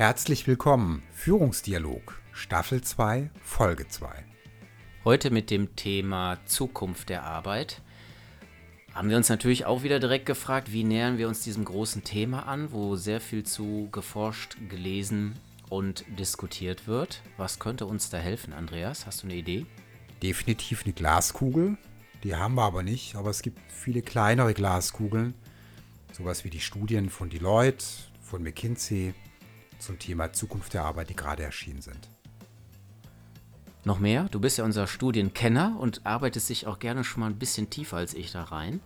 Herzlich willkommen, Führungsdialog, Staffel 2, Folge 2. Heute mit dem Thema Zukunft der Arbeit. Haben wir uns natürlich auch wieder direkt gefragt, wie nähern wir uns diesem großen Thema an, wo sehr viel zu geforscht, gelesen und diskutiert wird. Was könnte uns da helfen, Andreas? Hast du eine Idee? Definitiv eine Glaskugel. Die haben wir aber nicht, aber es gibt viele kleinere Glaskugeln. Sowas wie die Studien von Deloitte, von McKinsey zum Thema Zukunft der Arbeit, die gerade erschienen sind. Noch mehr? Du bist ja unser Studienkenner und arbeitest dich auch gerne schon mal ein bisschen tiefer als ich da rein.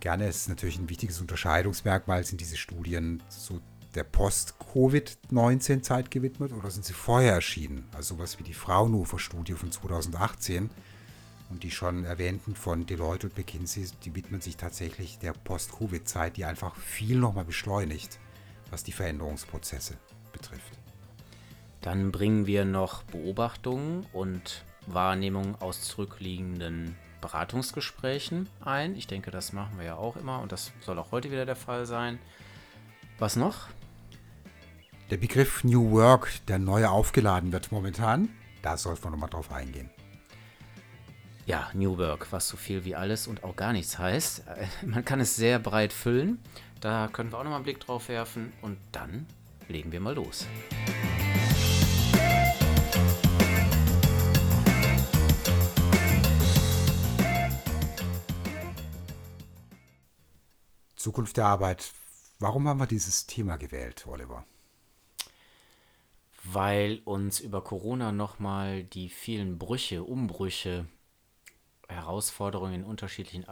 Gerne ist natürlich ein wichtiges Unterscheidungsmerkmal, sind diese Studien so der Post-Covid-19-Zeit gewidmet oder sind sie vorher erschienen? Also sowas wie die Fraunhofer-Studie von 2018 und die schon erwähnten von Deloitte und McKinsey, die widmen sich tatsächlich der Post-Covid-Zeit, die einfach viel nochmal beschleunigt, was die Veränderungsprozesse betrifft. Dann bringen wir noch Beobachtungen und Wahrnehmungen aus zurückliegenden Beratungsgesprächen ein. Ich denke, das machen wir ja auch immer und das soll auch heute wieder der Fall sein. Was noch? Der Begriff New Work, der neu aufgeladen wird momentan, da sollten wir nochmal drauf eingehen. Ja, New Work, was so viel wie alles und auch gar nichts heißt. Man kann es sehr breit füllen. Da können wir auch nochmal einen Blick drauf werfen und dann legen wir mal los. Zukunft der Arbeit. Warum haben wir dieses Thema gewählt, Oliver? Weil uns über Corona nochmal die vielen Brüche, Umbrüche Herausforderungen in unterschiedlichen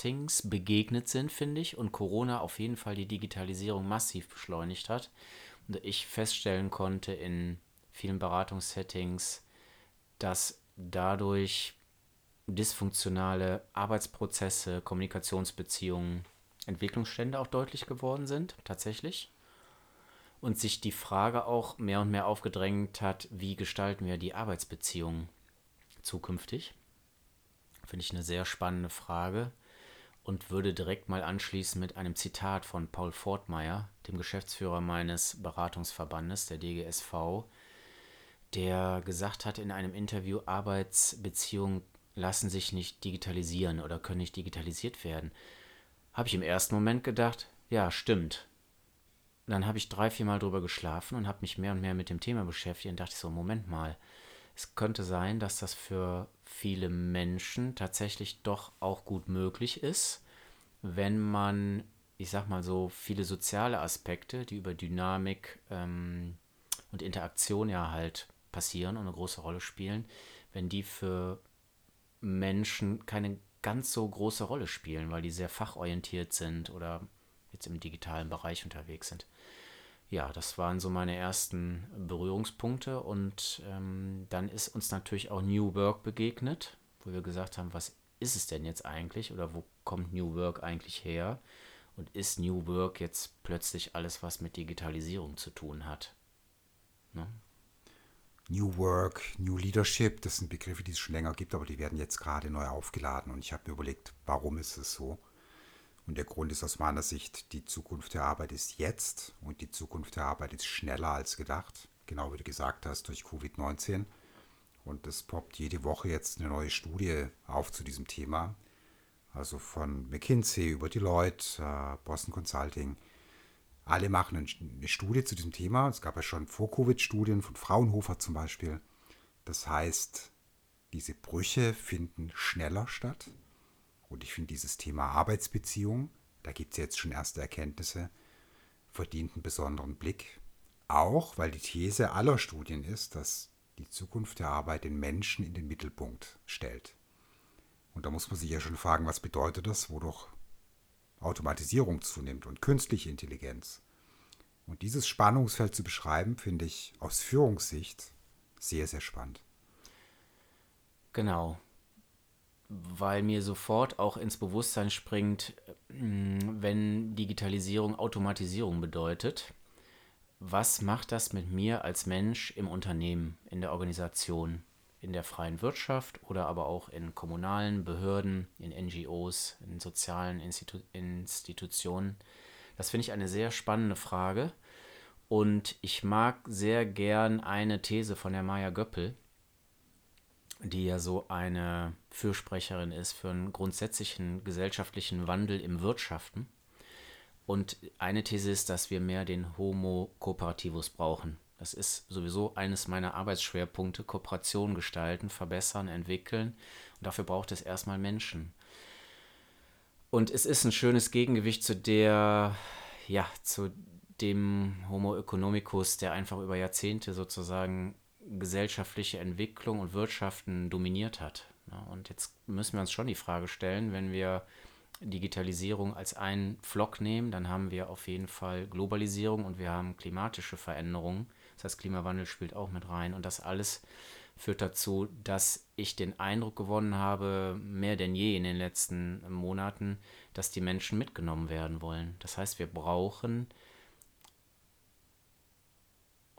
Arbeitssettings begegnet sind, finde ich, und Corona auf jeden Fall die Digitalisierung massiv beschleunigt hat. Und ich feststellen konnte in vielen Beratungssettings, dass dadurch dysfunktionale Arbeitsprozesse, Kommunikationsbeziehungen, Entwicklungsstände auch deutlich geworden sind, tatsächlich. Und sich die Frage auch mehr und mehr aufgedrängt hat, wie gestalten wir die Arbeitsbeziehungen zukünftig. Finde ich eine sehr spannende Frage und würde direkt mal anschließen mit einem Zitat von Paul Fortmeier, dem Geschäftsführer meines Beratungsverbandes, der DGSV, der gesagt hat in einem Interview, Arbeitsbeziehungen lassen sich nicht digitalisieren oder können nicht digitalisiert werden. Habe ich im ersten Moment gedacht, ja, stimmt. Dann habe ich drei, vier Mal drüber geschlafen und habe mich mehr und mehr mit dem Thema beschäftigt und dachte so, Moment mal, es könnte sein, dass das für viele Menschen tatsächlich doch auch gut möglich ist, wenn man, ich sag mal so, viele soziale Aspekte, die über Dynamik ähm, und Interaktion ja halt passieren und eine große Rolle spielen, wenn die für Menschen keine ganz so große Rolle spielen, weil die sehr fachorientiert sind oder jetzt im digitalen Bereich unterwegs sind ja, das waren so meine ersten Berührungspunkte. Und ähm, dann ist uns natürlich auch New Work begegnet, wo wir gesagt haben, was ist es denn jetzt eigentlich oder wo kommt New Work eigentlich her? Und ist New Work jetzt plötzlich alles, was mit Digitalisierung zu tun hat? Ne? New Work, New Leadership, das sind Begriffe, die es schon länger gibt, aber die werden jetzt gerade neu aufgeladen. Und ich habe mir überlegt, warum ist es so? Und der Grund ist aus meiner Sicht, die Zukunft der Arbeit ist jetzt und die Zukunft der Arbeit ist schneller als gedacht. Genau wie du gesagt hast, durch Covid-19. Und es poppt jede Woche jetzt eine neue Studie auf zu diesem Thema. Also von McKinsey über Deloitte, äh, Boston Consulting. Alle machen eine Studie zu diesem Thema. Es gab ja schon Vor-Covid-Studien von Fraunhofer zum Beispiel. Das heißt, diese Brüche finden schneller statt. Und ich finde dieses Thema Arbeitsbeziehung, da gibt es jetzt schon erste Erkenntnisse, verdient einen besonderen Blick. Auch weil die These aller Studien ist, dass die Zukunft der Arbeit den Menschen in den Mittelpunkt stellt. Und da muss man sich ja schon fragen, was bedeutet das, wodurch Automatisierung zunimmt und künstliche Intelligenz. Und dieses Spannungsfeld zu beschreiben, finde ich aus Führungssicht sehr, sehr spannend. Genau weil mir sofort auch ins Bewusstsein springt, mm, wenn Digitalisierung Automatisierung bedeutet, was macht das mit mir als Mensch im Unternehmen, in der Organisation, in der freien Wirtschaft oder aber auch in kommunalen Behörden, in NGOs, in sozialen Institu Institutionen? Das finde ich eine sehr spannende Frage. Und ich mag sehr gern eine These von der Maya Göppel, die ja so eine Fürsprecherin ist für einen grundsätzlichen gesellschaftlichen Wandel im Wirtschaften. Und eine These ist, dass wir mehr den Homo cooperativus brauchen. Das ist sowieso eines meiner Arbeitsschwerpunkte, Kooperation gestalten, verbessern, entwickeln. Und dafür braucht es erstmal Menschen. Und es ist ein schönes Gegengewicht zu der, ja, zu dem Homo economicus, der einfach über Jahrzehnte sozusagen gesellschaftliche Entwicklung und Wirtschaften dominiert hat. Und jetzt müssen wir uns schon die Frage stellen, wenn wir Digitalisierung als einen Flock nehmen, dann haben wir auf jeden Fall Globalisierung und wir haben klimatische Veränderungen. Das heißt, Klimawandel spielt auch mit rein. Und das alles führt dazu, dass ich den Eindruck gewonnen habe, mehr denn je in den letzten Monaten, dass die Menschen mitgenommen werden wollen. Das heißt, wir brauchen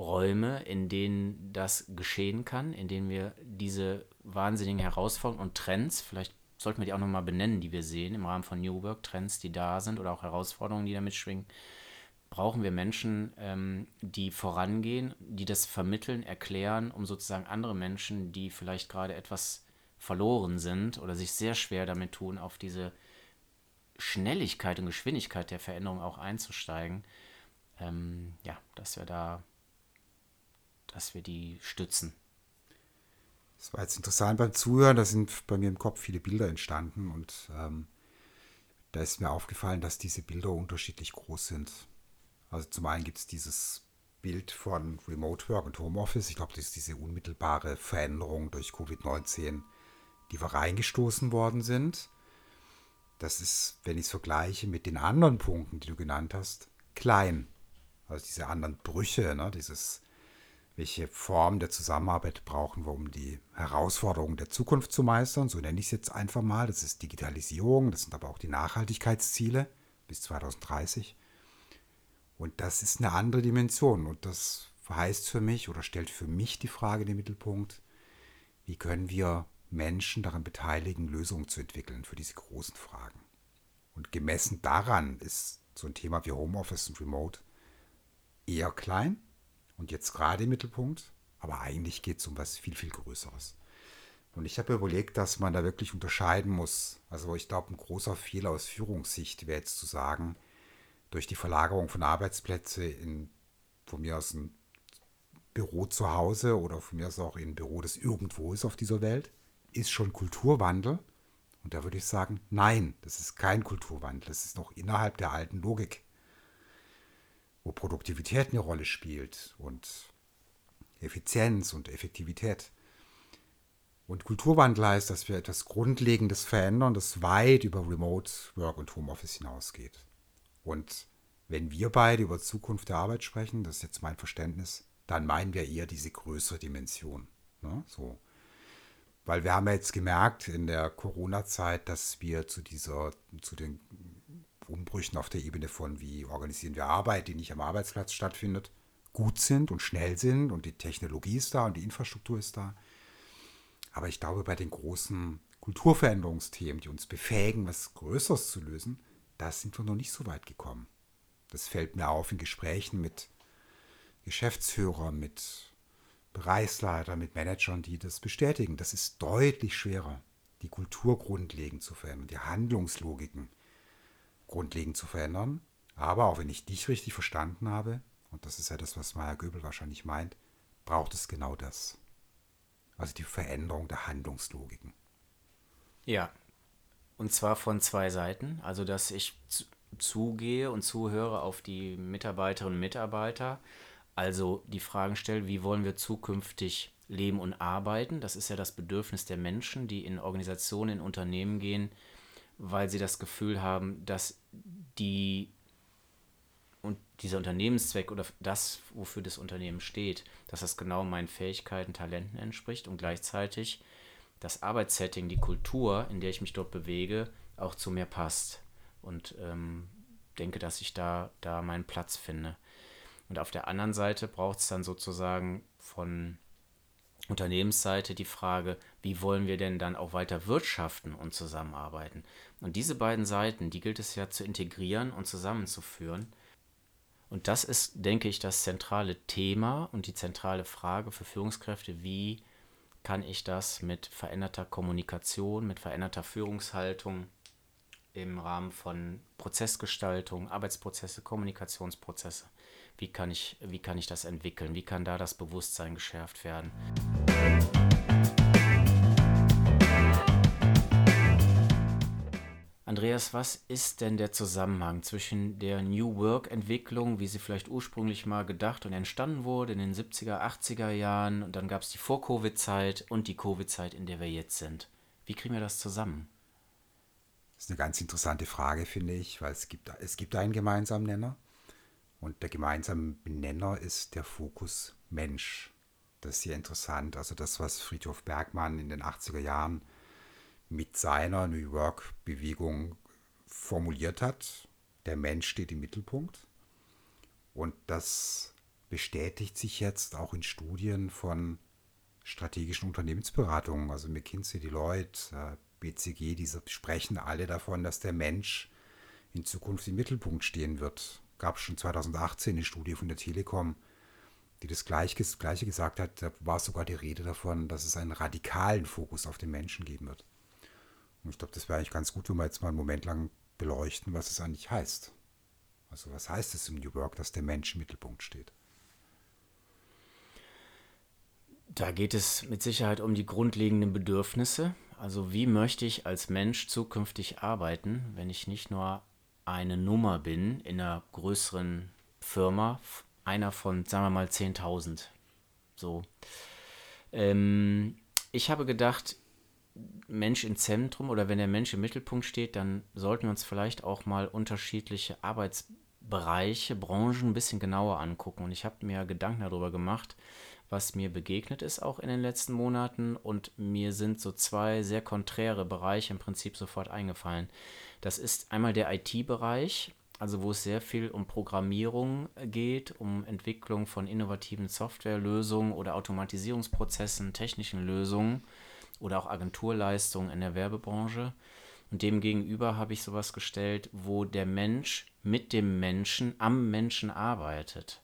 Räume, in denen das geschehen kann, in denen wir diese wahnsinnigen Herausforderungen und Trends, vielleicht sollten wir die auch nochmal benennen, die wir sehen im Rahmen von New Work, Trends, die da sind oder auch Herausforderungen, die damit schwingen, brauchen wir Menschen, ähm, die vorangehen, die das vermitteln, erklären, um sozusagen andere Menschen, die vielleicht gerade etwas verloren sind oder sich sehr schwer damit tun, auf diese Schnelligkeit und Geschwindigkeit der Veränderung auch einzusteigen, ähm, ja, dass wir da dass wir die stützen. Das war jetzt interessant beim Zuhören, da sind bei mir im Kopf viele Bilder entstanden und ähm, da ist mir aufgefallen, dass diese Bilder unterschiedlich groß sind. Also zum einen gibt es dieses Bild von Remote Work und Homeoffice. Ich glaube, das ist diese unmittelbare Veränderung durch Covid-19, die wir reingestoßen worden sind. Das ist, wenn ich es vergleiche mit den anderen Punkten, die du genannt hast, klein. Also diese anderen Brüche, ne? dieses welche Form der Zusammenarbeit brauchen wir, um die Herausforderungen der Zukunft zu meistern? So nenne ich es jetzt einfach mal. Das ist Digitalisierung, das sind aber auch die Nachhaltigkeitsziele bis 2030. Und das ist eine andere Dimension. Und das heißt für mich oder stellt für mich die Frage in den Mittelpunkt, wie können wir Menschen daran beteiligen, Lösungen zu entwickeln für diese großen Fragen. Und gemessen daran ist so ein Thema wie Homeoffice und Remote eher klein, und jetzt gerade im Mittelpunkt, aber eigentlich geht es um was viel, viel Größeres. Und ich habe überlegt, dass man da wirklich unterscheiden muss. Also ich glaube, ein großer Fehler aus Führungssicht wäre jetzt zu sagen, durch die Verlagerung von Arbeitsplätzen in, von mir aus ein Büro zu Hause oder von mir aus auch ein Büro, das irgendwo ist auf dieser Welt, ist schon Kulturwandel. Und da würde ich sagen, nein, das ist kein Kulturwandel. Das ist noch innerhalb der alten Logik wo Produktivität eine Rolle spielt und Effizienz und Effektivität. Und Kulturwandel heißt, dass wir etwas Grundlegendes verändern, das weit über Remote Work und Homeoffice hinausgeht. Und wenn wir beide über Zukunft der Arbeit sprechen, das ist jetzt mein Verständnis, dann meinen wir eher diese größere Dimension. Ne? So. Weil wir haben ja jetzt gemerkt in der Corona-Zeit, dass wir zu dieser, zu den Umbrüchen auf der Ebene von, wie organisieren wir Arbeit, die nicht am Arbeitsplatz stattfindet, gut sind und schnell sind und die Technologie ist da und die Infrastruktur ist da. Aber ich glaube, bei den großen Kulturveränderungsthemen, die uns befähigen, was Größeres zu lösen, da sind wir noch nicht so weit gekommen. Das fällt mir auf in Gesprächen mit Geschäftsführern, mit Bereichsleitern, mit Managern, die das bestätigen. Das ist deutlich schwerer, die Kultur grundlegend zu verändern, die Handlungslogiken grundlegend zu verändern. Aber auch wenn ich dich richtig verstanden habe, und das ist ja das, was Maya Göbel wahrscheinlich meint, braucht es genau das. Also die Veränderung der Handlungslogiken. Ja, und zwar von zwei Seiten. Also, dass ich zugehe und zuhöre auf die Mitarbeiterinnen und Mitarbeiter. Also die Fragen stelle, wie wollen wir zukünftig leben und arbeiten? Das ist ja das Bedürfnis der Menschen, die in Organisationen, in Unternehmen gehen, weil sie das Gefühl haben, dass die und dieser Unternehmenszweck oder das, wofür das Unternehmen steht, dass das genau meinen Fähigkeiten, Talenten entspricht und gleichzeitig das Arbeitssetting, die Kultur, in der ich mich dort bewege, auch zu mir passt. Und ähm, denke, dass ich da, da meinen Platz finde. Und auf der anderen Seite braucht es dann sozusagen von Unternehmensseite die Frage, wie wollen wir denn dann auch weiter wirtschaften und zusammenarbeiten? Und diese beiden Seiten, die gilt es ja zu integrieren und zusammenzuführen. Und das ist, denke ich, das zentrale Thema und die zentrale Frage für Führungskräfte, wie kann ich das mit veränderter Kommunikation, mit veränderter Führungshaltung im Rahmen von Prozessgestaltung, Arbeitsprozesse, Kommunikationsprozesse, wie kann ich, wie kann ich das entwickeln, wie kann da das Bewusstsein geschärft werden. Andreas, was ist denn der Zusammenhang zwischen der New Work-Entwicklung, wie sie vielleicht ursprünglich mal gedacht und entstanden wurde in den 70er, 80er Jahren und dann gab es die Vor-Covid-Zeit und die Covid-Zeit, in der wir jetzt sind? Wie kriegen wir das zusammen? Das ist eine ganz interessante Frage, finde ich, weil es gibt, es gibt einen gemeinsamen Nenner und der gemeinsame Nenner ist der Fokus Mensch. Das ist sehr interessant. Also das, was Friedhof Bergmann in den 80er Jahren mit seiner New Work-Bewegung formuliert hat. Der Mensch steht im Mittelpunkt. Und das bestätigt sich jetzt auch in Studien von strategischen Unternehmensberatungen, also McKinsey, Deloitte, äh, BCG, diese sprechen alle davon, dass der Mensch in Zukunft im Mittelpunkt stehen wird. Gab schon 2018 eine Studie von der Telekom, die das Gleiche gesagt hat. Da war sogar die Rede davon, dass es einen radikalen Fokus auf den Menschen geben wird. Und ich glaube, das wäre eigentlich ganz gut, wenn wir jetzt mal einen Moment lang beleuchten, was es eigentlich heißt. Also was heißt es im New Work, dass der Mensch im Mittelpunkt steht? Da geht es mit Sicherheit um die grundlegenden Bedürfnisse. Also wie möchte ich als Mensch zukünftig arbeiten, wenn ich nicht nur eine Nummer bin in einer größeren Firma, einer von, sagen wir mal, 10.000. So. Ähm, ich habe gedacht, Mensch im Zentrum oder wenn der Mensch im Mittelpunkt steht, dann sollten wir uns vielleicht auch mal unterschiedliche Arbeitsbereiche, Branchen ein bisschen genauer angucken. Und ich habe mir Gedanken darüber gemacht, was mir begegnet ist auch in den letzten Monaten. Und mir sind so zwei sehr konträre Bereiche im Prinzip sofort eingefallen. Das ist einmal der IT-Bereich, also wo es sehr viel um Programmierung geht, um Entwicklung von innovativen Softwarelösungen oder Automatisierungsprozessen, technischen Lösungen oder auch Agenturleistungen in der Werbebranche. Und demgegenüber habe ich sowas gestellt, wo der Mensch mit dem Menschen am Menschen arbeitet.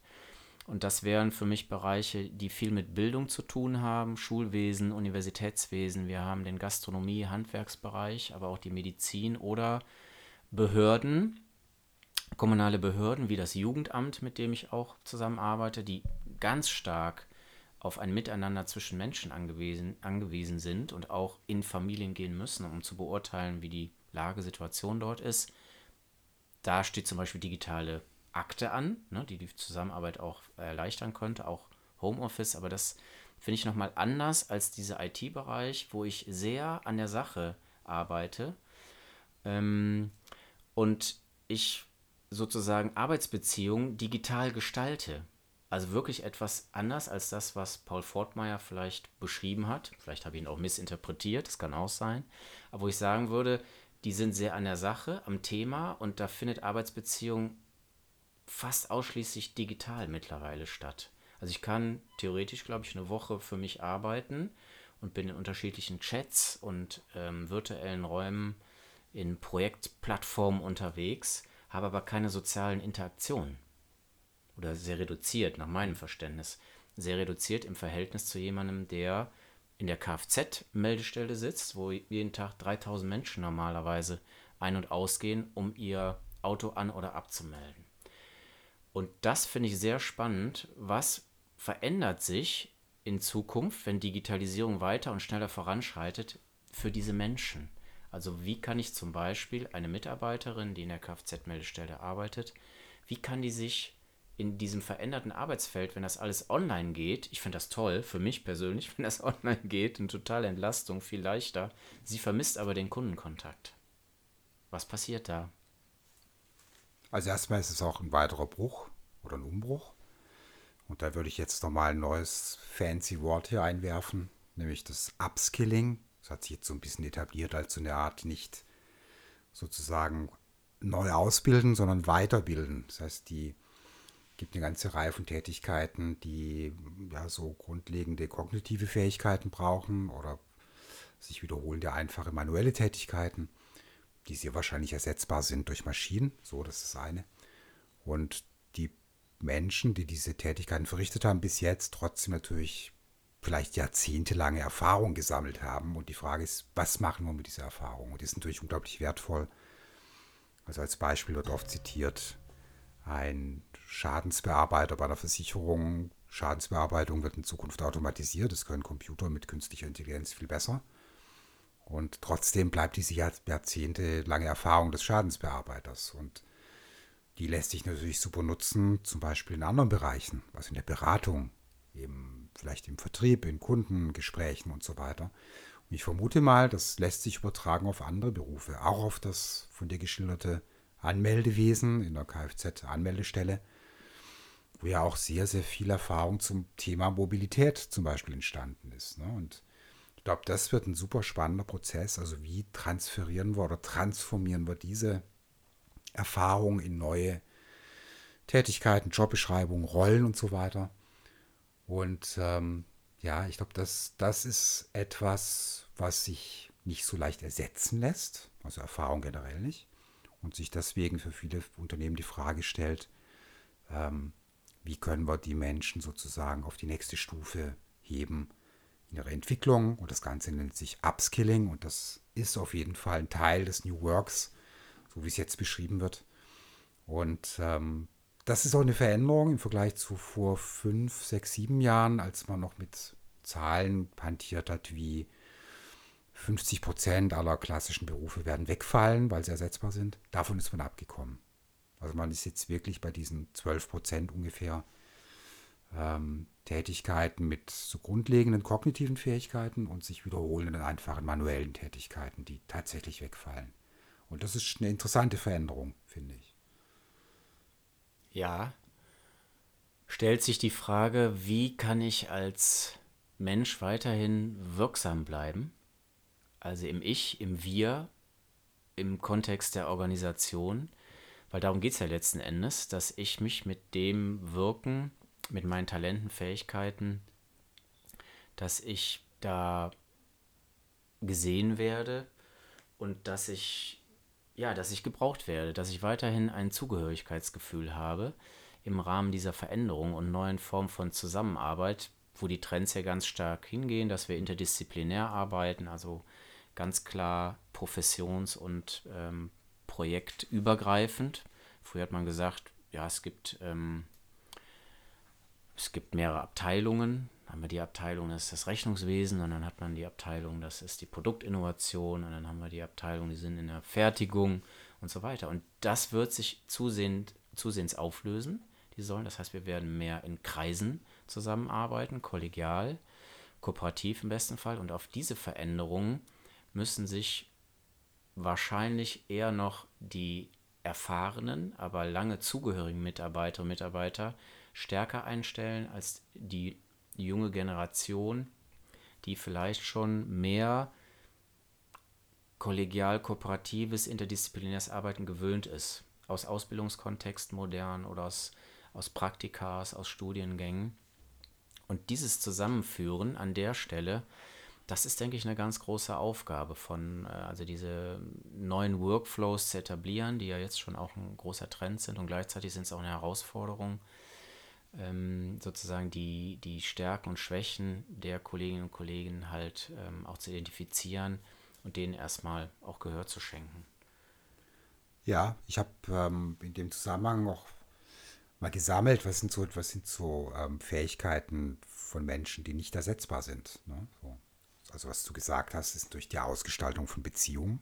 Und das wären für mich Bereiche, die viel mit Bildung zu tun haben, Schulwesen, Universitätswesen. Wir haben den Gastronomie, Handwerksbereich, aber auch die Medizin oder Behörden, kommunale Behörden wie das Jugendamt, mit dem ich auch zusammenarbeite, die ganz stark auf ein Miteinander zwischen Menschen angewiesen, angewiesen sind und auch in Familien gehen müssen, um zu beurteilen, wie die Lagesituation dort ist. Da steht zum Beispiel digitale Akte an, ne, die die Zusammenarbeit auch erleichtern könnte, auch Homeoffice, aber das finde ich nochmal anders als dieser IT-Bereich, wo ich sehr an der Sache arbeite ähm, und ich sozusagen Arbeitsbeziehungen digital gestalte. Also wirklich etwas anders als das, was Paul Fortmeier vielleicht beschrieben hat. Vielleicht habe ich ihn auch missinterpretiert, das kann auch sein. Aber wo ich sagen würde, die sind sehr an der Sache, am Thema und da findet Arbeitsbeziehung fast ausschließlich digital mittlerweile statt. Also ich kann theoretisch, glaube ich, eine Woche für mich arbeiten und bin in unterschiedlichen Chats und ähm, virtuellen Räumen in Projektplattformen unterwegs, habe aber keine sozialen Interaktionen oder sehr reduziert nach meinem Verständnis, sehr reduziert im Verhältnis zu jemandem, der in der Kfz-Meldestelle sitzt, wo jeden Tag 3000 Menschen normalerweise ein- und ausgehen, um ihr Auto an- oder abzumelden. Und das finde ich sehr spannend. Was verändert sich in Zukunft, wenn Digitalisierung weiter und schneller voranschreitet, für diese Menschen? Also wie kann ich zum Beispiel eine Mitarbeiterin, die in der Kfz-Meldestelle arbeitet, wie kann die sich in diesem veränderten Arbeitsfeld, wenn das alles online geht, ich finde das toll, für mich persönlich, wenn das online geht, eine totale Entlastung, viel leichter. Sie vermisst aber den Kundenkontakt. Was passiert da? Also erstmal ist es auch ein weiterer Bruch oder ein Umbruch. Und da würde ich jetzt nochmal ein neues fancy Wort hier einwerfen, nämlich das Upskilling. Das hat sich jetzt so ein bisschen etabliert als so eine Art nicht sozusagen neu ausbilden, sondern weiterbilden. Das heißt, die gibt eine ganze Reihe von Tätigkeiten, die ja so grundlegende kognitive Fähigkeiten brauchen oder sich wiederholende einfache manuelle Tätigkeiten, die sehr wahrscheinlich ersetzbar sind durch Maschinen. So, das ist eine. Und die Menschen, die diese Tätigkeiten verrichtet haben, bis jetzt trotzdem natürlich vielleicht jahrzehntelange Erfahrung gesammelt haben. Und die Frage ist, was machen wir mit dieser Erfahrung? Und die ist natürlich unglaublich wertvoll. Also als Beispiel wird oft zitiert, ein Schadensbearbeiter bei einer Versicherung. Schadensbearbeitung wird in Zukunft automatisiert. Das können Computer mit künstlicher Intelligenz viel besser. Und trotzdem bleibt diese jahrzehntelange Erfahrung des Schadensbearbeiters. Und die lässt sich natürlich super nutzen, zum Beispiel in anderen Bereichen, also in der Beratung, eben vielleicht im Vertrieb, in Kundengesprächen und so weiter. Und ich vermute mal, das lässt sich übertragen auf andere Berufe, auch auf das von dir geschilderte Anmeldewesen in der Kfz-Anmeldestelle, wo ja auch sehr, sehr viel Erfahrung zum Thema Mobilität zum Beispiel entstanden ist. Ne? Und ich glaube, das wird ein super spannender Prozess. Also wie transferieren wir oder transformieren wir diese Erfahrung in neue Tätigkeiten, Jobbeschreibungen, Rollen und so weiter. Und ähm, ja, ich glaube, das, das ist etwas, was sich nicht so leicht ersetzen lässt, also Erfahrung generell nicht, und sich deswegen für viele Unternehmen die Frage stellt, ähm, wie können wir die Menschen sozusagen auf die nächste Stufe heben in ihrer Entwicklung. Und das Ganze nennt sich Upskilling und das ist auf jeden Fall ein Teil des New Works, so wie es jetzt beschrieben wird. Und ähm, das ist auch eine Veränderung im Vergleich zu vor fünf, sechs, sieben Jahren, als man noch mit Zahlen pantiert hat, wie 50 Prozent aller klassischen Berufe werden wegfallen, weil sie ersetzbar sind. Davon ist man abgekommen. Also man ist jetzt wirklich bei diesen 12 Prozent ungefähr ähm, Tätigkeiten mit so grundlegenden kognitiven Fähigkeiten und sich wiederholenden einfachen manuellen Tätigkeiten, die tatsächlich wegfallen. Und das ist eine interessante Veränderung, finde ich. Ja, stellt sich die Frage, wie kann ich als Mensch weiterhin wirksam bleiben? Also im Ich, im Wir, im Kontext der Organisation, weil darum geht es ja letzten Endes, dass ich mich mit dem Wirken, mit meinen Talenten, Fähigkeiten, dass ich da gesehen werde und dass ich ja, dass ich gebraucht werde, dass ich weiterhin ein Zugehörigkeitsgefühl habe im Rahmen dieser Veränderung und neuen Formen von Zusammenarbeit, wo die Trends ja ganz stark hingehen, dass wir interdisziplinär arbeiten, also ganz klar professions- und ähm, projektübergreifend. Früher hat man gesagt, ja, es gibt, ähm, es gibt mehrere Abteilungen, haben wir die Abteilung, das ist das Rechnungswesen, und dann hat man die Abteilung, das ist die Produktinnovation, und dann haben wir die Abteilung, die sind in der Fertigung und so weiter. Und das wird sich zusehend, zusehends auflösen. Die sollen, das heißt, wir werden mehr in Kreisen zusammenarbeiten, kollegial, kooperativ im besten Fall. Und auf diese Veränderungen müssen sich wahrscheinlich eher noch die erfahrenen, aber lange zugehörigen Mitarbeiter und Mitarbeiter stärker einstellen als die junge Generation, die vielleicht schon mehr kollegial, kooperatives, interdisziplinäres Arbeiten gewöhnt ist. Aus Ausbildungskontext modern oder aus, aus Praktikas, aus Studiengängen. Und dieses Zusammenführen an der Stelle, das ist, denke ich, eine ganz große Aufgabe von, äh, also diese neuen Workflows zu etablieren, die ja jetzt schon auch ein großer Trend sind und gleichzeitig sind es auch eine Herausforderung, ähm, sozusagen die, die Stärken und Schwächen der Kolleginnen und Kollegen halt ähm, auch zu identifizieren und denen erstmal auch Gehör zu schenken. Ja, ich habe ähm, in dem Zusammenhang auch mal gesammelt, was sind so, was sind so Fähigkeiten von Menschen, die nicht ersetzbar sind. Ne? So. Also was du gesagt hast, ist durch die Ausgestaltung von Beziehungen,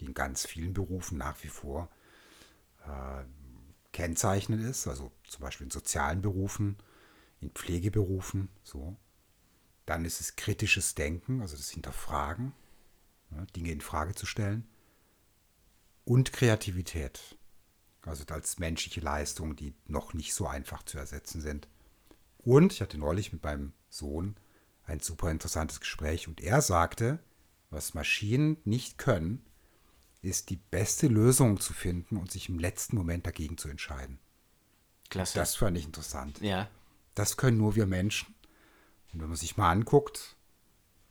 die in ganz vielen Berufen nach wie vor äh, kennzeichnend ist, also zum Beispiel in sozialen Berufen, in Pflegeberufen, so. Dann ist es kritisches Denken, also das Hinterfragen, ne, Dinge in Frage zu stellen. Und Kreativität, also als menschliche Leistung, die noch nicht so einfach zu ersetzen sind. Und ich hatte neulich mit meinem Sohn ein super interessantes Gespräch und er sagte, was Maschinen nicht können, ist die beste Lösung zu finden und sich im letzten Moment dagegen zu entscheiden. Klasse. Das fand ich interessant. Ja. Das können nur wir Menschen. Und wenn man sich mal anguckt,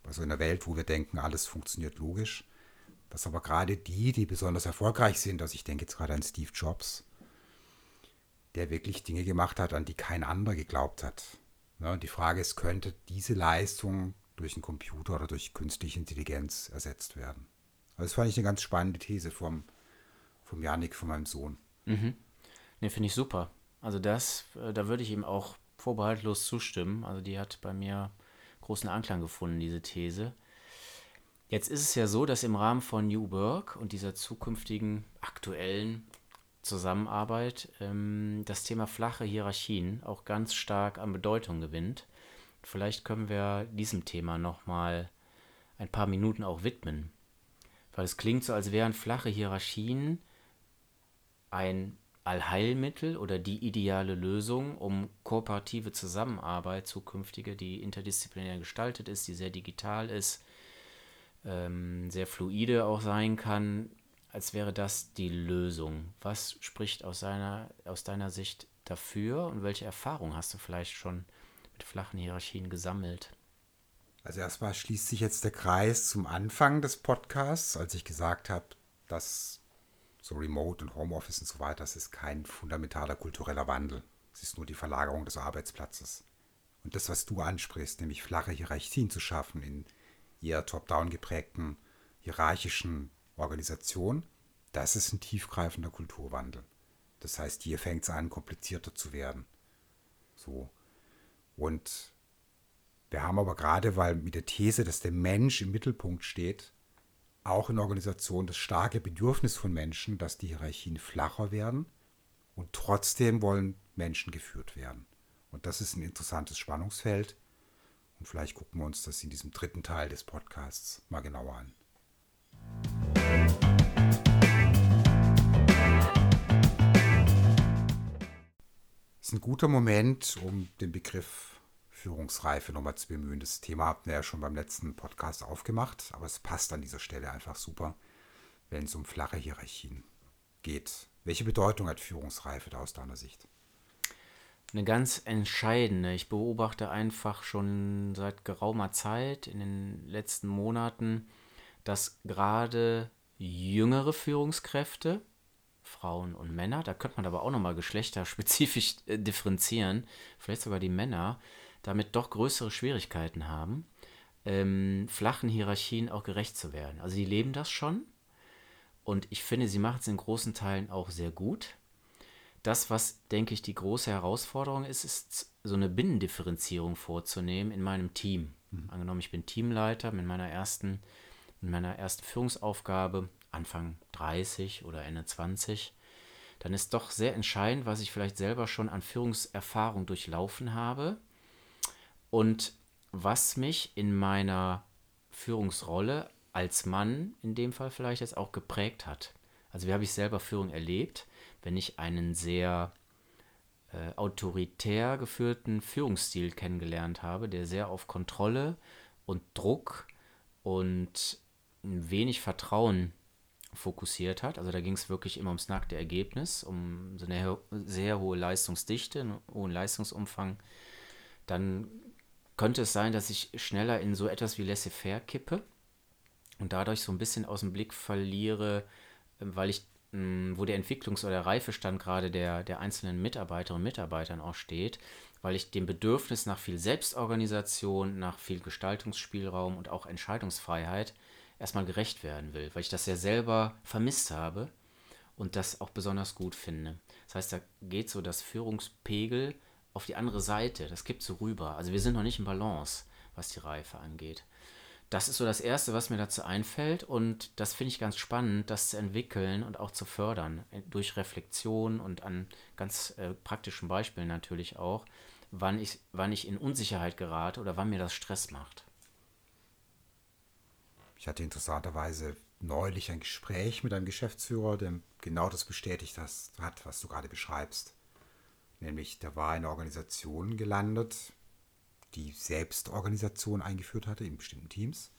also in der Welt, wo wir denken, alles funktioniert logisch, dass aber gerade die, die besonders erfolgreich sind, also ich denke jetzt gerade an Steve Jobs, der wirklich Dinge gemacht hat, an die kein anderer geglaubt hat. Ja, die Frage ist, könnte diese Leistung durch einen Computer oder durch künstliche Intelligenz ersetzt werden? Also das fand ich eine ganz spannende These vom, vom Janik, von meinem Sohn. Mhm. Ne, finde ich super. Also das, äh, da würde ich ihm auch vorbehaltlos zustimmen. Also die hat bei mir großen Anklang gefunden, diese These. Jetzt ist es ja so, dass im Rahmen von New Work und dieser zukünftigen aktuellen Zusammenarbeit ähm, das Thema flache Hierarchien auch ganz stark an Bedeutung gewinnt. Vielleicht können wir diesem Thema nochmal ein paar Minuten auch widmen. Weil es klingt so, als wären flache Hierarchien ein Allheilmittel oder die ideale Lösung, um kooperative Zusammenarbeit zukünftige, die interdisziplinär gestaltet ist, die sehr digital ist, ähm, sehr fluide auch sein kann, als wäre das die Lösung. Was spricht aus, seiner, aus deiner Sicht dafür und welche Erfahrungen hast du vielleicht schon mit flachen Hierarchien gesammelt? Also erstmal schließt sich jetzt der Kreis zum Anfang des Podcasts, als ich gesagt habe, dass so Remote und Homeoffice und so weiter, das ist kein fundamentaler kultureller Wandel. Es ist nur die Verlagerung des Arbeitsplatzes. Und das, was du ansprichst, nämlich flache Hierarchien zu schaffen in eher top-down geprägten, hierarchischen Organisation, das ist ein tiefgreifender Kulturwandel. Das heißt, hier fängt es an, komplizierter zu werden. So. Und wir haben aber gerade, weil mit der These, dass der Mensch im Mittelpunkt steht, auch in Organisationen das starke Bedürfnis von Menschen, dass die Hierarchien flacher werden und trotzdem wollen Menschen geführt werden. Und das ist ein interessantes Spannungsfeld. Und vielleicht gucken wir uns das in diesem dritten Teil des Podcasts mal genauer an. Ein guter Moment, um den Begriff Führungsreife nochmal zu bemühen. Das Thema hatten wir ja schon beim letzten Podcast aufgemacht, aber es passt an dieser Stelle einfach super, wenn es um flache Hierarchien geht. Welche Bedeutung hat Führungsreife da aus deiner Sicht? Eine ganz entscheidende. Ich beobachte einfach schon seit geraumer Zeit in den letzten Monaten, dass gerade jüngere Führungskräfte, Frauen und Männer. Da könnte man aber auch nochmal geschlechterspezifisch äh, differenzieren. Vielleicht sogar die Männer damit doch größere Schwierigkeiten haben, ähm, flachen Hierarchien auch gerecht zu werden. Also die leben das schon. Und ich finde, sie machen es in großen Teilen auch sehr gut. Das, was, denke ich, die große Herausforderung ist, ist so eine Binnendifferenzierung vorzunehmen in meinem Team. Mhm. Angenommen, ich bin Teamleiter mit meiner ersten, mit meiner ersten Führungsaufgabe Anfang 30 oder Ende 20, dann ist doch sehr entscheidend, was ich vielleicht selber schon an Führungserfahrung durchlaufen habe und was mich in meiner Führungsrolle als Mann in dem Fall vielleicht jetzt auch geprägt hat. Also wie habe ich selber Führung erlebt, wenn ich einen sehr äh, autoritär geführten Führungsstil kennengelernt habe, der sehr auf Kontrolle und Druck und wenig Vertrauen fokussiert hat. Also da ging es wirklich immer ums nackte Ergebnis, um so eine sehr hohe Leistungsdichte, einen hohen Leistungsumfang. Dann könnte es sein, dass ich schneller in so etwas wie laissez-faire kippe und dadurch so ein bisschen aus dem Blick verliere, weil ich, hm, wo der Entwicklungs- oder Reifestand gerade der, der einzelnen Mitarbeiterinnen und Mitarbeitern auch steht, weil ich dem Bedürfnis nach viel Selbstorganisation, nach viel Gestaltungsspielraum und auch Entscheidungsfreiheit erstmal gerecht werden will, weil ich das ja selber vermisst habe und das auch besonders gut finde. Das heißt, da geht so das Führungspegel auf die andere Seite, das kippt so rüber. Also wir sind noch nicht in Balance, was die Reife angeht. Das ist so das Erste, was mir dazu einfällt und das finde ich ganz spannend, das zu entwickeln und auch zu fördern, äh, durch Reflexion und an ganz äh, praktischen Beispielen natürlich auch, wann ich, wann ich in Unsicherheit gerate oder wann mir das Stress macht. Ich hatte interessanterweise neulich ein Gespräch mit einem Geschäftsführer, der genau das bestätigt hat, was du gerade beschreibst. Nämlich, der war in einer Organisation gelandet, die Selbstorganisation eingeführt hatte in bestimmten Teams.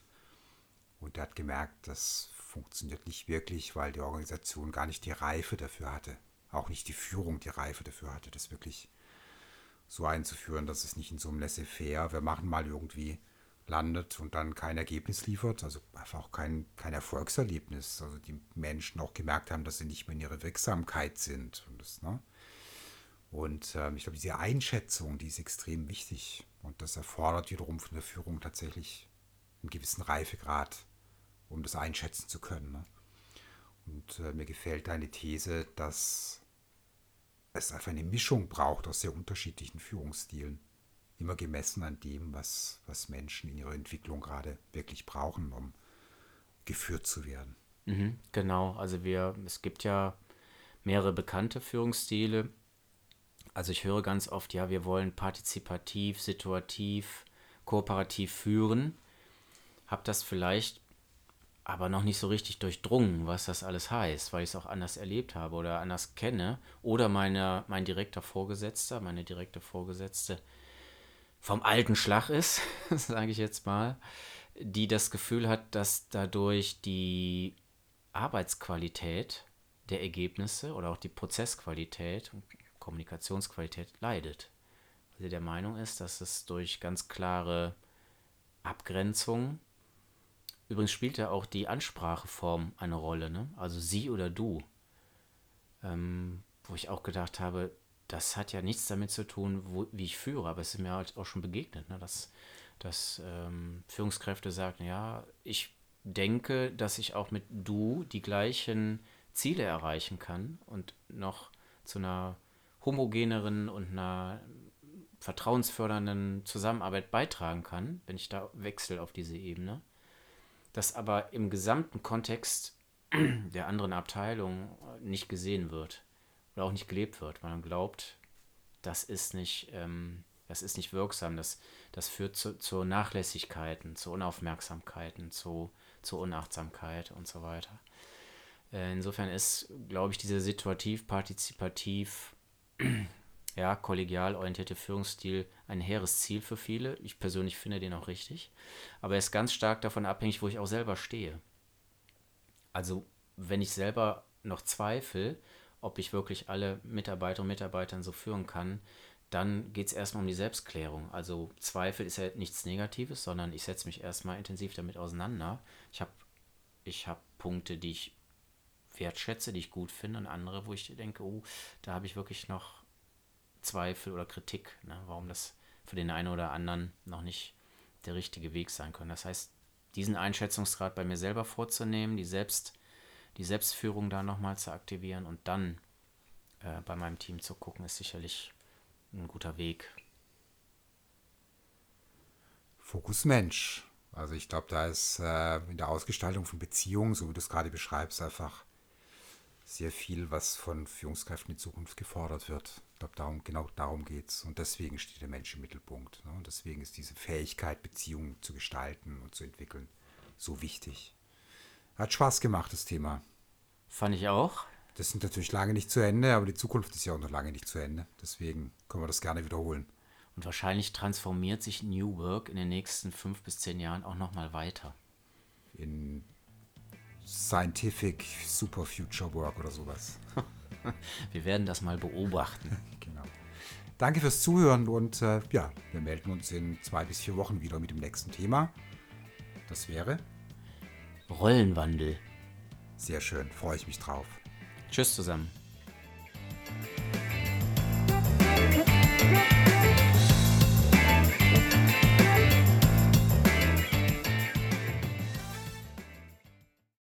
Und er hat gemerkt, das funktioniert nicht wirklich, weil die Organisation gar nicht die Reife dafür hatte. Auch nicht die Führung die Reife dafür hatte, das wirklich so einzuführen, dass es nicht in so einem Laissez-faire, wir machen mal irgendwie landet und dann kein Ergebnis liefert, also einfach auch kein, kein Erfolgserlebnis. Also die Menschen auch gemerkt haben, dass sie nicht mehr in ihrer Wirksamkeit sind. Und, das, ne? Und ähm, ich glaube, diese Einschätzung, die ist extrem wichtig. Und das erfordert wiederum von der Führung tatsächlich einen gewissen Reifegrad, um das einschätzen zu können. Ne? Und äh, mir gefällt deine These, dass es einfach eine Mischung braucht aus sehr unterschiedlichen Führungsstilen. Immer gemessen an dem, was, was Menschen in ihrer Entwicklung gerade wirklich brauchen, um geführt zu werden. Mhm, genau, also wir, es gibt ja mehrere bekannte Führungsstile. Also ich höre ganz oft, ja, wir wollen partizipativ, situativ, kooperativ führen. Hab das vielleicht aber noch nicht so richtig durchdrungen, was das alles heißt, weil ich es auch anders erlebt habe oder anders kenne. Oder meine, mein direkter Vorgesetzter, meine direkte Vorgesetzte vom alten Schlag ist, sage ich jetzt mal, die das Gefühl hat, dass dadurch die Arbeitsqualität der Ergebnisse oder auch die Prozessqualität und Kommunikationsqualität leidet. Weil sie der Meinung ist, dass es durch ganz klare Abgrenzung Übrigens spielt ja auch die Anspracheform eine Rolle, ne? Also sie oder du. Ähm, wo ich auch gedacht habe, das hat ja nichts damit zu tun, wo, wie ich führe, aber es ist mir halt auch schon begegnet, ne? dass, dass ähm, Führungskräfte sagen, ja, ich denke, dass ich auch mit du die gleichen Ziele erreichen kann und noch zu einer homogeneren und einer vertrauensfördernden Zusammenarbeit beitragen kann, wenn ich da wechsle auf diese Ebene das aber im gesamten Kontext der anderen Abteilung nicht gesehen wird oder auch nicht gelebt wird, weil man glaubt, das ist nicht, ähm, das ist nicht wirksam, das, das führt zu, zu Nachlässigkeiten, zu Unaufmerksamkeiten, zu, zu Unachtsamkeit und so weiter. Äh, insofern ist, glaube ich, dieser situativ, partizipativ, ja, kollegial orientierte Führungsstil ein hehres Ziel für viele. Ich persönlich finde den auch richtig. Aber er ist ganz stark davon abhängig, wo ich auch selber stehe. Also, wenn ich selber noch zweifle, ob ich wirklich alle Mitarbeiter und Mitarbeitern so führen kann, dann geht es erstmal um die Selbstklärung. Also Zweifel ist ja nichts Negatives, sondern ich setze mich erstmal intensiv damit auseinander. Ich habe ich hab Punkte, die ich wertschätze, die ich gut finde und andere, wo ich denke, oh, da habe ich wirklich noch Zweifel oder Kritik, ne, warum das für den einen oder anderen noch nicht der richtige Weg sein könnte. Das heißt, diesen Einschätzungsgrad bei mir selber vorzunehmen, die, Selbst, die Selbstführung da nochmal zu aktivieren und dann äh, bei meinem Team zu gucken, ist sicherlich ein guter Weg. Fokus Mensch. Also ich glaube, da ist äh, in der Ausgestaltung von Beziehungen, so wie du es gerade beschreibst, einfach sehr viel, was von Führungskräften in Zukunft gefordert wird. Ich glaube, darum, genau darum geht es. Und deswegen steht der Mensch im Mittelpunkt. Ne? Und deswegen ist diese Fähigkeit, Beziehungen zu gestalten und zu entwickeln, so wichtig. Hat Spaß gemacht, das Thema. Fand ich auch. Das sind natürlich lange nicht zu Ende, aber die Zukunft ist ja auch noch lange nicht zu Ende. Deswegen können wir das gerne wiederholen. Und wahrscheinlich transformiert sich New Work in den nächsten fünf bis zehn Jahren auch nochmal weiter. In Scientific Super Future Work oder sowas. wir werden das mal beobachten. genau. Danke fürs Zuhören und äh, ja, wir melden uns in zwei bis vier Wochen wieder mit dem nächsten Thema. Das wäre Rollenwandel. Sehr schön, freue ich mich drauf. Tschüss zusammen.